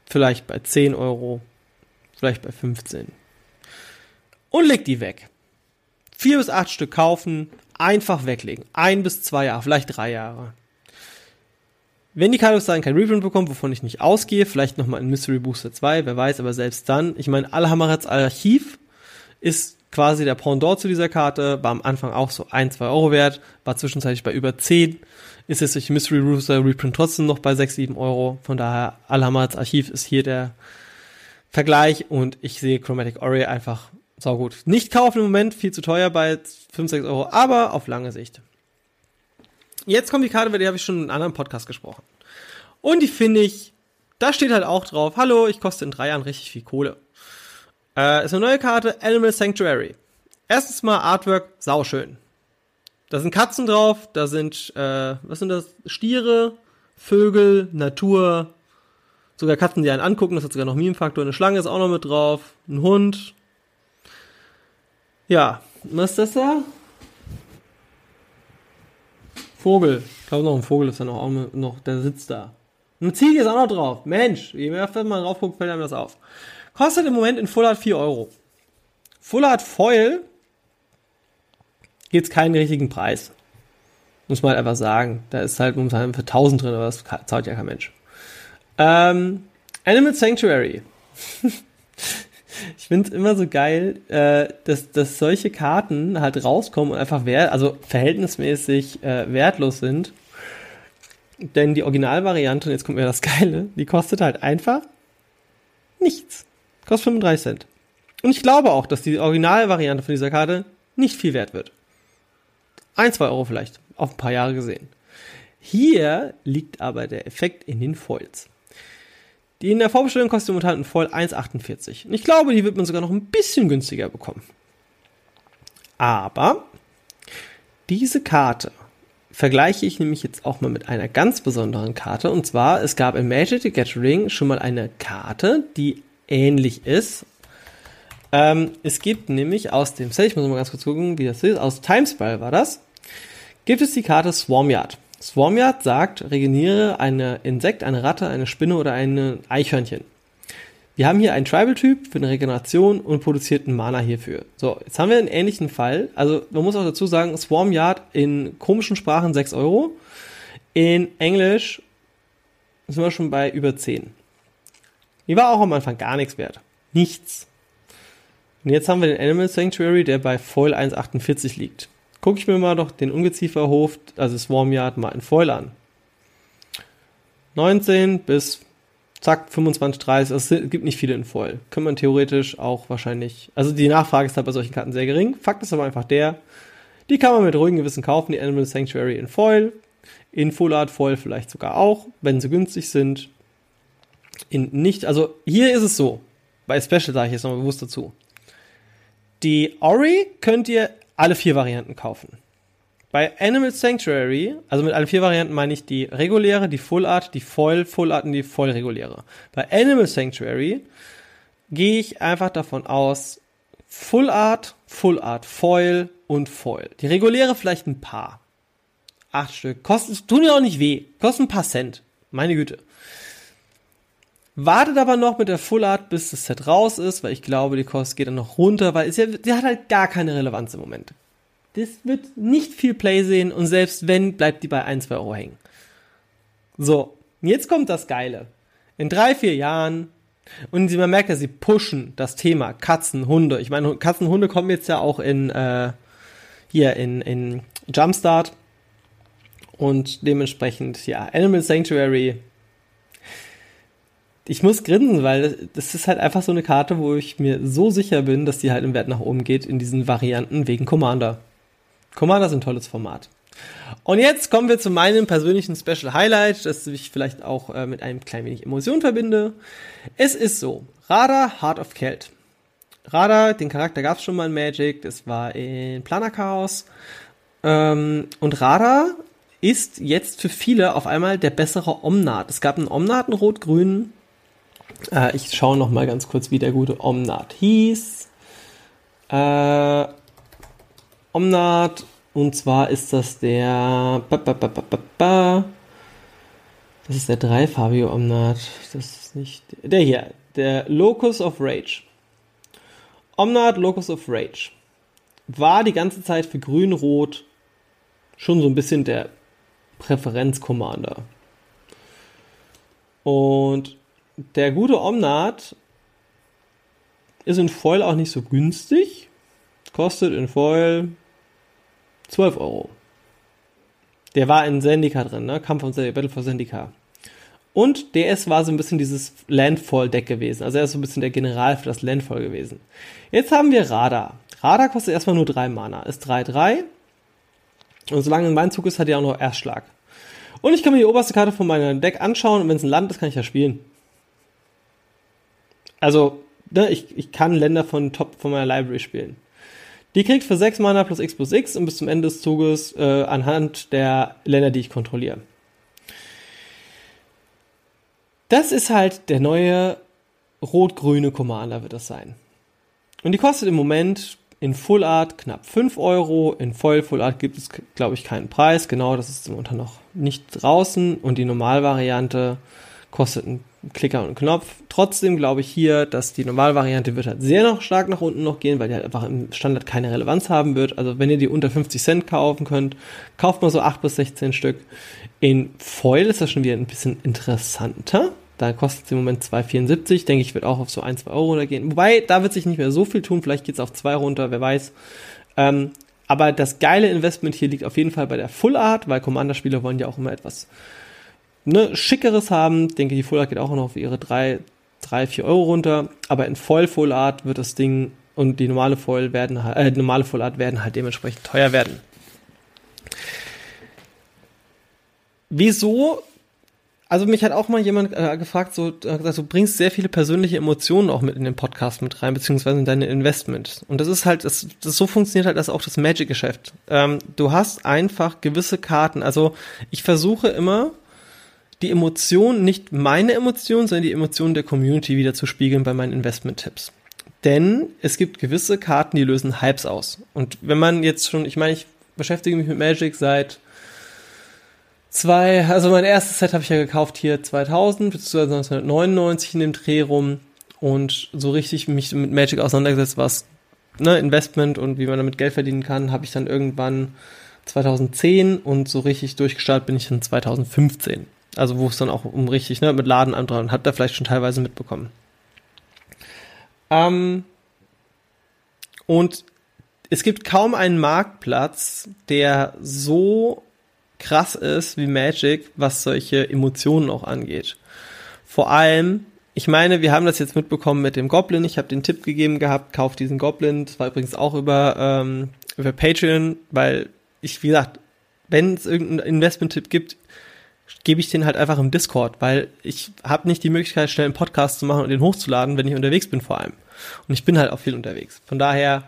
vielleicht bei 10 Euro, vielleicht bei 15. Und leg die weg. Vier bis acht Stück kaufen, einfach weglegen. Ein bis zwei Jahre, vielleicht drei Jahre. Wenn die dann kein Reprint bekommt, wovon ich nicht ausgehe, vielleicht nochmal in Mystery Booster 2, wer weiß, aber selbst dann, ich meine, Alhamarats Archiv ist quasi der Pendant zu dieser Karte, war am Anfang auch so ein, zwei Euro wert, war zwischenzeitlich bei über 10 ist jetzt durch Mystery Rooster Reprint trotzdem noch bei 6, 7 Euro. Von daher, Alhamats Archiv ist hier der Vergleich und ich sehe Chromatic Ori einfach saugut. Nicht kaufen im Moment, viel zu teuer bei 5, 6 Euro, aber auf lange Sicht. Jetzt kommt die Karte, über die habe ich schon in einem anderen Podcast gesprochen. Und die finde ich, da steht halt auch drauf, hallo, ich koste in drei Jahren richtig viel Kohle. Äh, ist eine neue Karte, Animal Sanctuary. Erstens mal Artwork, sauschön. Da sind Katzen drauf, da sind, äh, was sind das? Stiere, Vögel, Natur, sogar Katzen, die einen angucken, das hat sogar noch Meme-Faktor. Eine Schlange ist auch noch mit drauf, ein Hund. Ja, was ist das da? Vogel. Ich glaube, noch ein Vogel ist da noch, noch, der sitzt da. Ein Ziege ist auch noch drauf. Mensch, je mehr man drauf guckt, fällt einem das auf. Kostet im Moment in Full Art 4 Euro. Full Art Foil gibt es keinen richtigen Preis. Muss man halt einfach sagen. Da ist halt momentan für 1000 drin, aber das zahlt ja kein Mensch. Ähm, Animal Sanctuary. ich finde es immer so geil, äh, dass, dass solche Karten halt rauskommen und einfach wert, also verhältnismäßig äh, wertlos sind. Denn die Originalvariante, und jetzt kommt mir das Geile, die kostet halt einfach nichts. Kostet 35 Cent. Und ich glaube auch, dass die Originalvariante von dieser Karte nicht viel wert wird. Ein, zwei Euro vielleicht, auf ein paar Jahre gesehen. Hier liegt aber der Effekt in den Foils. Die in der Vorbestellung kostet momentan ein Foil 1,48. Und ich glaube, die wird man sogar noch ein bisschen günstiger bekommen. Aber diese Karte vergleiche ich nämlich jetzt auch mal mit einer ganz besonderen Karte. Und zwar, es gab in Magic the Gathering schon mal eine Karte, die ähnlich ist, ähm, es gibt nämlich aus dem Set, ich muss mal ganz kurz gucken, wie das ist, aus Timespell war das, gibt es die Karte Swarmyard. Swarmyard sagt, regeneriere eine Insekt, eine Ratte, eine Spinne oder ein Eichhörnchen. Wir haben hier einen Tribal-Typ für eine Regeneration und produziert einen Mana hierfür. So, jetzt haben wir einen ähnlichen Fall. Also, man muss auch dazu sagen, Swarmyard in komischen Sprachen 6 Euro. In Englisch sind wir schon bei über 10. Die war auch am Anfang gar nichts wert. Nichts. Und jetzt haben wir den Animal Sanctuary, der bei Foil 1,48 liegt. Gucke ich mir mal doch den Ungezieferhof, also Swarmyard, mal in Foil an. 19 bis zack, 25, 30. Also es gibt nicht viele in Foil. Kann man theoretisch auch wahrscheinlich. Also die Nachfrage ist halt bei solchen Karten sehr gering. Fakt ist aber einfach der, die kann man mit ruhigem Gewissen kaufen, die Animal Sanctuary in Foil. In Full Art Foil vielleicht sogar auch, wenn sie günstig sind. In nicht, also hier ist es so. Bei Special sage ich jetzt nochmal bewusst dazu. Die Ori könnt ihr alle vier Varianten kaufen. Bei Animal Sanctuary, also mit allen vier Varianten meine ich die reguläre, die Full Art, die Foil Full Art und die Foil reguläre. Bei Animal Sanctuary gehe ich einfach davon aus, Full Art, Full Art Foil und Foil. Die reguläre vielleicht ein paar. Acht Stück. Kosten, tun ja auch nicht weh. Kosten ein paar Cent. Meine Güte. Wartet aber noch mit der Full Art, bis das Set raus ist, weil ich glaube, die Kost geht dann noch runter, weil ja, die hat halt gar keine Relevanz im Moment. Das wird nicht viel Play sehen und selbst wenn, bleibt die bei 1, 2 Euro hängen. So, jetzt kommt das Geile. In drei, vier Jahren, und man merkt ja, sie pushen das Thema Katzen, Hunde. Ich meine, Katzen, Hunde kommen jetzt ja auch in, äh, hier in, in Jumpstart. Und dementsprechend, ja, Animal Sanctuary ich muss grinsen, weil das ist halt einfach so eine Karte, wo ich mir so sicher bin, dass die halt im Wert nach oben geht in diesen Varianten wegen Commander. Commander ist ein tolles Format. Und jetzt kommen wir zu meinem persönlichen Special Highlight, das ich vielleicht auch äh, mit einem klein wenig Emotion verbinde. Es ist so, Radar Heart of Celt. Radar, den Charakter gab es schon mal in Magic, das war in Planar Chaos. Ähm, und Radar ist jetzt für viele auf einmal der bessere Omnat. Es gab einen Omnat, einen rot-grünen, äh, ich schaue noch mal ganz kurz, wie der gute Omnat hieß. Äh, Omnat, und zwar ist das der. Das ist der dreifarbige Omnat. Das ist nicht. Der hier. Der Locus of Rage. Omnat Locus of Rage. War die ganze Zeit für Grün-Rot schon so ein bisschen der Präferenz-Commander. Und der gute Omnat ist in Foil auch nicht so günstig. Kostet in Foil 12 Euro. Der war in Zendika drin, ne? Kampf von Battle for Zendika. Und DS war so ein bisschen dieses Landfall-Deck gewesen. Also er ist so ein bisschen der General für das Landfall gewesen. Jetzt haben wir Radar. Radar kostet erstmal nur 3 Mana. Ist 3-3. Und solange mein Zug ist, hat er auch noch Erstschlag. Und ich kann mir die oberste Karte von meinem Deck anschauen und wenn es ein Land ist, kann ich ja spielen also, ne, ich, ich kann Länder von Top von meiner Library spielen. Die kriegt für 6 Mana plus X plus X und bis zum Ende des Zuges äh, anhand der Länder, die ich kontrolliere. Das ist halt der neue rot-grüne Commander, wird das sein. Und die kostet im Moment in Full Art knapp 5 Euro. In Voll Full Art gibt es, glaube ich, keinen Preis. Genau, das ist momentan noch nicht draußen. Und die Normalvariante kostet ein Klicker und Knopf. Trotzdem glaube ich hier, dass die Normalvariante wird halt sehr noch stark nach unten noch gehen, weil die halt einfach im Standard keine Relevanz haben wird. Also wenn ihr die unter 50 Cent kaufen könnt, kauft mal so 8 bis 16 Stück. In Foil ist das schon wieder ein bisschen interessanter. Da kostet es im Moment 2,74. Denke ich, wird auch auf so 1, 2 Euro runtergehen. Wobei, da wird sich nicht mehr so viel tun. Vielleicht geht es auf 2 runter, wer weiß. Ähm, aber das geile Investment hier liegt auf jeden Fall bei der Full Art, weil Commander-Spieler wollen ja auch immer etwas ne, schickeres haben. Ich denke, die Full Art geht auch noch auf ihre 3, 3 4 Euro runter. Aber in Voll Full Art wird das Ding und die normale Foil werden äh, normale Full Art werden halt dementsprechend teuer werden. Wieso? Also mich hat auch mal jemand äh, gefragt, so, äh, du bringst sehr viele persönliche Emotionen auch mit in den Podcast mit rein, beziehungsweise in deine Investment. Und das ist halt, das, das so funktioniert halt das auch das Magic-Geschäft. Ähm, du hast einfach gewisse Karten. Also ich versuche immer, die Emotion, nicht meine Emotion, sondern die Emotion der Community wieder zu spiegeln bei meinen Investment-Tipps. Denn es gibt gewisse Karten, die lösen Hypes aus. Und wenn man jetzt schon, ich meine, ich beschäftige mich mit Magic seit zwei, also mein erstes Set habe ich ja gekauft hier 2000 beziehungsweise 1999 in dem Dreh rum und so richtig mich mit Magic auseinandergesetzt, was ne, Investment und wie man damit Geld verdienen kann, habe ich dann irgendwann 2010 und so richtig durchgestartet bin ich dann 2015. Also wo es dann auch um richtig, ne, mit Laden dran, hat da vielleicht schon teilweise mitbekommen. Ähm, und es gibt kaum einen Marktplatz, der so krass ist wie Magic, was solche Emotionen auch angeht. Vor allem, ich meine, wir haben das jetzt mitbekommen mit dem Goblin. Ich habe den Tipp gegeben gehabt, kauft diesen Goblin. Das war übrigens auch über, ähm, über Patreon, weil ich, wie gesagt, wenn es irgendeinen Investment-Tipp gibt, gebe ich den halt einfach im Discord, weil ich habe nicht die Möglichkeit, schnell einen Podcast zu machen und den hochzuladen, wenn ich unterwegs bin vor allem. Und ich bin halt auch viel unterwegs. Von daher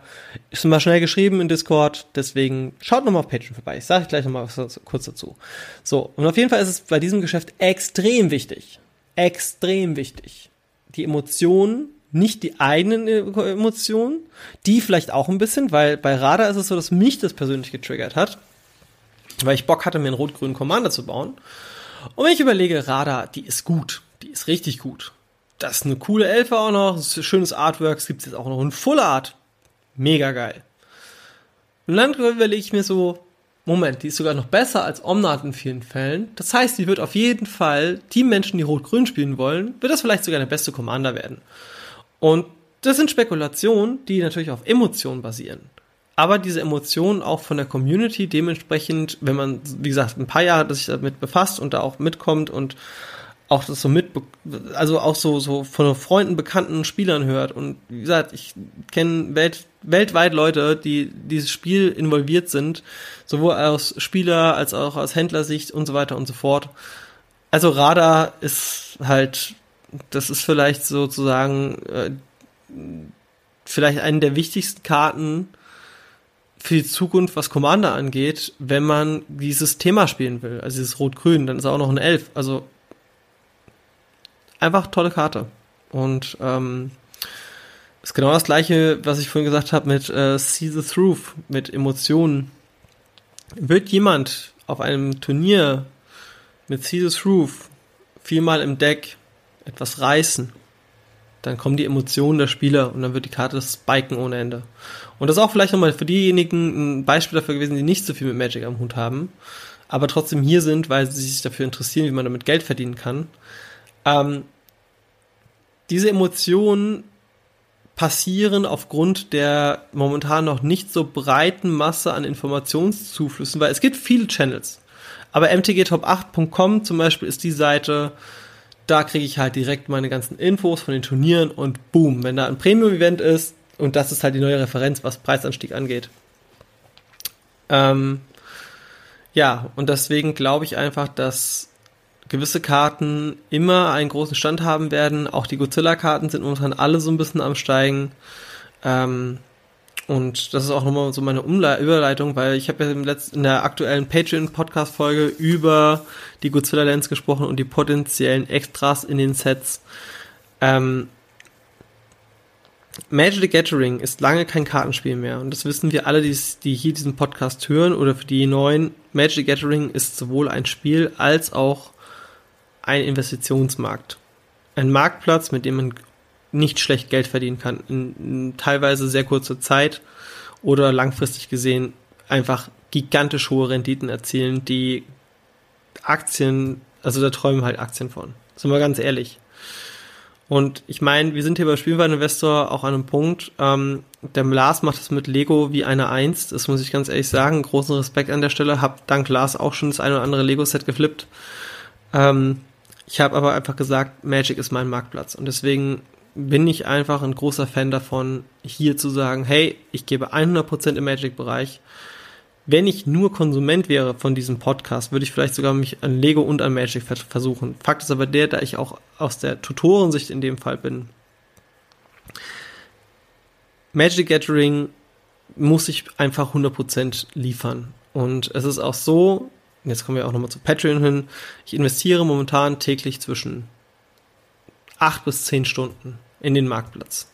ist immer schnell geschrieben in Discord, deswegen schaut nochmal auf Patreon vorbei. Ich sage gleich nochmal was kurz dazu. So, und auf jeden Fall ist es bei diesem Geschäft extrem wichtig, extrem wichtig, die Emotionen nicht die eigenen Emotionen, die vielleicht auch ein bisschen, weil bei Radar ist es so, dass mich das persönlich getriggert hat, weil ich Bock hatte, mir einen rot-grünen Commander zu bauen. Und wenn ich überlege, Radar, die ist gut, die ist richtig gut. Das ist eine coole Elfe auch noch, schönes Artwork, es gibt jetzt auch noch ein Full Art. Mega geil. Und dann überlege ich mir so, Moment, die ist sogar noch besser als Omnat in vielen Fällen. Das heißt, die wird auf jeden Fall die Menschen, die Rot-Grün spielen wollen, wird das vielleicht sogar der beste Commander werden. Und das sind Spekulationen, die natürlich auf Emotionen basieren. Aber diese Emotionen auch von der Community dementsprechend, wenn man, wie gesagt, ein paar Jahre sich damit befasst und da auch mitkommt und auch das so mit, also auch so, so von Freunden, bekannten Spielern hört. Und wie gesagt, ich kenne Welt, weltweit Leute, die dieses Spiel involviert sind, sowohl aus Spieler als auch aus Händlersicht und so weiter und so fort. Also Radar ist halt das ist vielleicht sozusagen äh, vielleicht eine der wichtigsten Karten für die Zukunft, was Commander angeht, wenn man dieses Thema spielen will. Also dieses Rot-Grün, dann ist auch noch ein Elf. Also einfach tolle Karte. Und ähm, ist genau das gleiche, was ich vorhin gesagt habe mit äh, See the Truth, mit Emotionen. Wird jemand auf einem Turnier mit See the Truth viermal im Deck etwas reißen, dann kommen die Emotionen der Spieler und dann wird die Karte spiken ohne Ende. Und das ist auch vielleicht nochmal für diejenigen ein Beispiel dafür gewesen, die nicht so viel mit Magic am Hut haben, aber trotzdem hier sind, weil sie sich dafür interessieren, wie man damit Geld verdienen kann. Ähm, diese Emotionen passieren aufgrund der momentan noch nicht so breiten Masse an Informationszuflüssen, weil es gibt viele Channels. Aber mtgtop8.com zum Beispiel ist die Seite, da kriege ich halt direkt meine ganzen Infos von den Turnieren und boom, wenn da ein Premium-Event ist, und das ist halt die neue Referenz, was Preisanstieg angeht. Ähm, ja, und deswegen glaube ich einfach, dass gewisse Karten immer einen großen Stand haben werden. Auch die Godzilla-Karten sind momentan alle so ein bisschen am Steigen. Ähm, und das ist auch nochmal so meine Umle Überleitung, weil ich habe ja im letzten, in der aktuellen Patreon-Podcast-Folge über die Godzilla Lens gesprochen und die potenziellen Extras in den Sets. Ähm, Magic the Gathering ist lange kein Kartenspiel mehr und das wissen wir alle, die, die hier diesen Podcast hören oder für die neuen. Magic the Gathering ist sowohl ein Spiel als auch ein Investitionsmarkt. Ein Marktplatz, mit dem man nicht schlecht Geld verdienen kann. In, in teilweise sehr kurzer Zeit oder langfristig gesehen einfach gigantisch hohe Renditen erzielen, die Aktien, also da träumen halt Aktien von. Sind wir ganz ehrlich. Und ich meine, wir sind hier bei Spielwareninvestor auch an einem Punkt. Ähm, der Lars macht es mit Lego wie eine Eins. Das muss ich ganz ehrlich sagen. Großen Respekt an der Stelle. Hab dank Lars auch schon das eine oder andere Lego-Set geflippt. Ähm, ich habe aber einfach gesagt, Magic ist mein Marktplatz. Und deswegen bin ich einfach ein großer Fan davon, hier zu sagen, hey, ich gebe 100% im Magic-Bereich. Wenn ich nur Konsument wäre von diesem Podcast, würde ich vielleicht sogar mich an Lego und an Magic versuchen. Fakt ist aber der, da ich auch aus der Tutorensicht in dem Fall bin. Magic Gathering muss ich einfach 100% liefern. Und es ist auch so, jetzt kommen wir auch nochmal zu Patreon hin, ich investiere momentan täglich zwischen 8 bis 10 Stunden in den Marktplatz.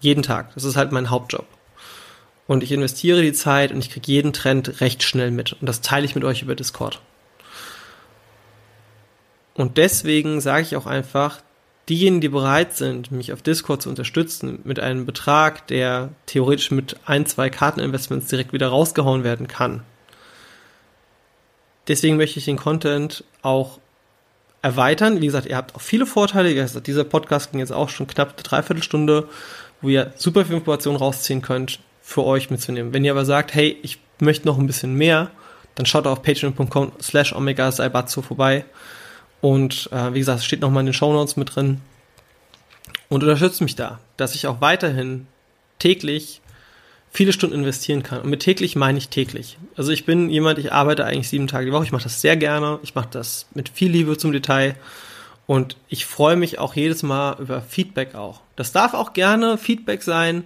Jeden Tag. Das ist halt mein Hauptjob. Und ich investiere die Zeit und ich kriege jeden Trend recht schnell mit. Und das teile ich mit euch über Discord. Und deswegen sage ich auch einfach, diejenigen, die bereit sind, mich auf Discord zu unterstützen mit einem Betrag, der theoretisch mit ein, zwei Karteninvestments direkt wieder rausgehauen werden kann. Deswegen möchte ich den Content auch erweitern. Wie gesagt, ihr habt auch viele Vorteile. Gesagt, dieser Podcast ging jetzt auch schon knapp eine Dreiviertelstunde, wo ihr super viel Informationen rausziehen könnt, für euch mitzunehmen. Wenn ihr aber sagt, hey, ich möchte noch ein bisschen mehr, dann schaut auf patreon.com slash omega vorbei und äh, wie gesagt, es steht nochmal in den Show Notes mit drin. Und unterstützt mich da, dass ich auch weiterhin täglich viele Stunden investieren kann. Und mit täglich meine ich täglich. Also ich bin jemand, ich arbeite eigentlich sieben Tage die Woche. Ich mache das sehr gerne. Ich mache das mit viel Liebe zum Detail. Und ich freue mich auch jedes Mal über Feedback auch. Das darf auch gerne Feedback sein,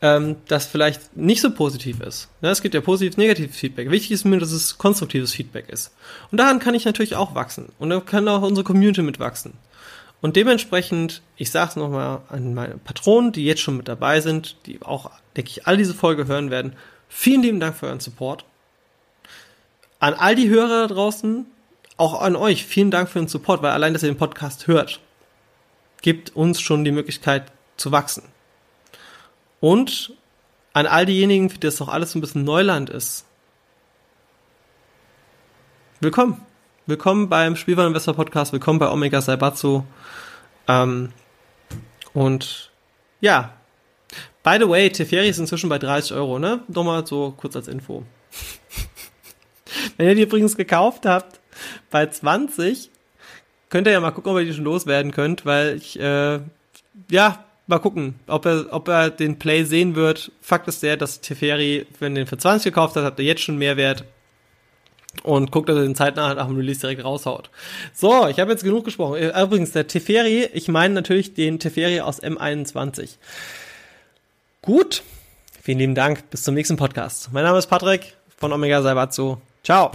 ähm, das vielleicht nicht so positiv ist. Ja, es gibt ja positives, negatives Feedback. Wichtig ist mir, dass es konstruktives Feedback ist. Und daran kann ich natürlich auch wachsen. Und dann kann auch unsere Community mitwachsen. Und dementsprechend, ich sage es nochmal an meine Patronen, die jetzt schon mit dabei sind, die auch, denke ich, all diese Folge hören werden. Vielen lieben Dank für euren Support. An all die Hörer da draußen, auch an euch, vielen Dank für den Support, weil allein, dass ihr den Podcast hört, gibt uns schon die Möglichkeit zu wachsen. Und an all diejenigen, für die das doch alles ein bisschen Neuland ist. Willkommen. Willkommen beim Spielwareninvestor Podcast. Willkommen bei Omega Saibatsu. Ähm, und ja, by the way, Teferi ist inzwischen bei 30 Euro, ne? Nochmal so kurz als Info. Wenn ihr die übrigens gekauft habt bei 20, könnt ihr ja mal gucken, ob ihr die schon loswerden könnt, weil ich, äh, ja, mal gucken, ob er, ob er den Play sehen wird. Fakt ist der, dass Teferi, wenn er den für 20 gekauft hat, hat er jetzt schon Mehrwert. Und guckt, dass er den zeitnah nach dem Release direkt raushaut. So, ich habe jetzt genug gesprochen. Äh, übrigens, der Teferi, ich meine natürlich den Teferi aus M21. Gut, vielen lieben Dank. Bis zum nächsten Podcast. Mein Name ist Patrick von Omega Saibatsu. Ciao.